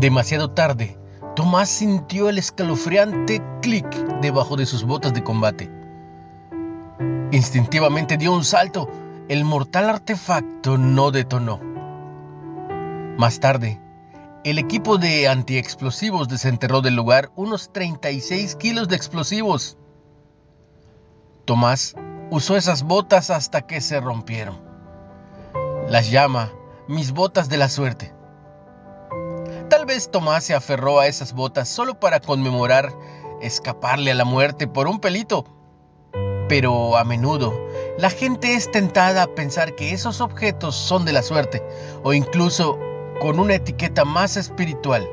Demasiado tarde, Tomás sintió el escalofriante clic debajo de sus botas de combate. Instintivamente dio un salto. El mortal artefacto no detonó. Más tarde, el equipo de antiexplosivos desenterró del lugar unos 36 kilos de explosivos. Tomás usó esas botas hasta que se rompieron. Las llama mis botas de la suerte. Tal vez Tomás se aferró a esas botas solo para conmemorar escaparle a la muerte por un pelito. Pero a menudo la gente es tentada a pensar que esos objetos son de la suerte o incluso con una etiqueta más espiritual,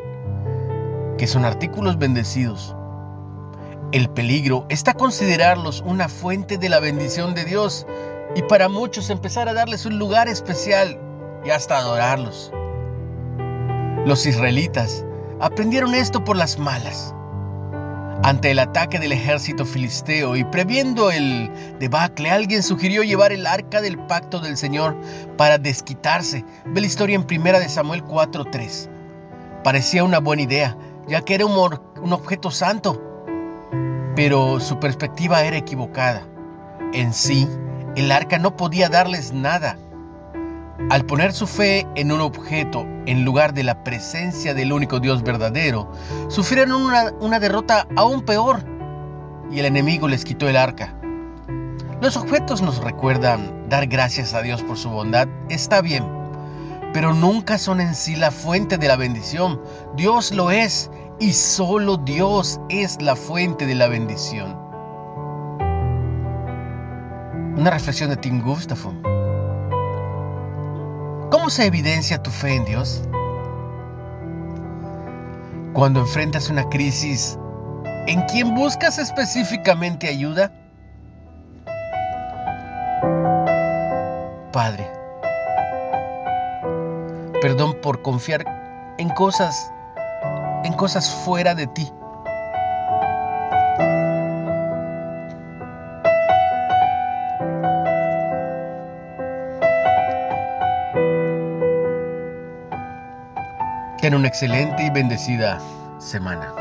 que son artículos bendecidos. El peligro está considerarlos una fuente de la bendición de Dios y para muchos empezar a darles un lugar especial y hasta adorarlos. Los israelitas aprendieron esto por las malas. Ante el ataque del ejército filisteo y previendo el debacle, alguien sugirió llevar el arca del pacto del Señor para desquitarse. Ve la historia en primera de Samuel 4:3. Parecía una buena idea, ya que era un, un objeto santo, pero su perspectiva era equivocada. En sí, el arca no podía darles nada. Al poner su fe en un objeto en lugar de la presencia del único Dios verdadero, sufrieron una, una, derrota aún peor y el enemigo les quitó el arca. Los objetos nos recuerdan dar gracias a Dios por su bondad, está bien, pero nunca son en sí la fuente de la bendición. Dios lo es y solo Dios es la fuente de la bendición. Una reflexión de Tim Gustafson. ¿Cómo se evidencia tu fe en Dios? Cuando enfrentas una crisis, ¿en quién buscas específicamente ayuda? Padre, perdón por confiar en cosas, en cosas fuera de ti. Ten una excelente y bendecida semana.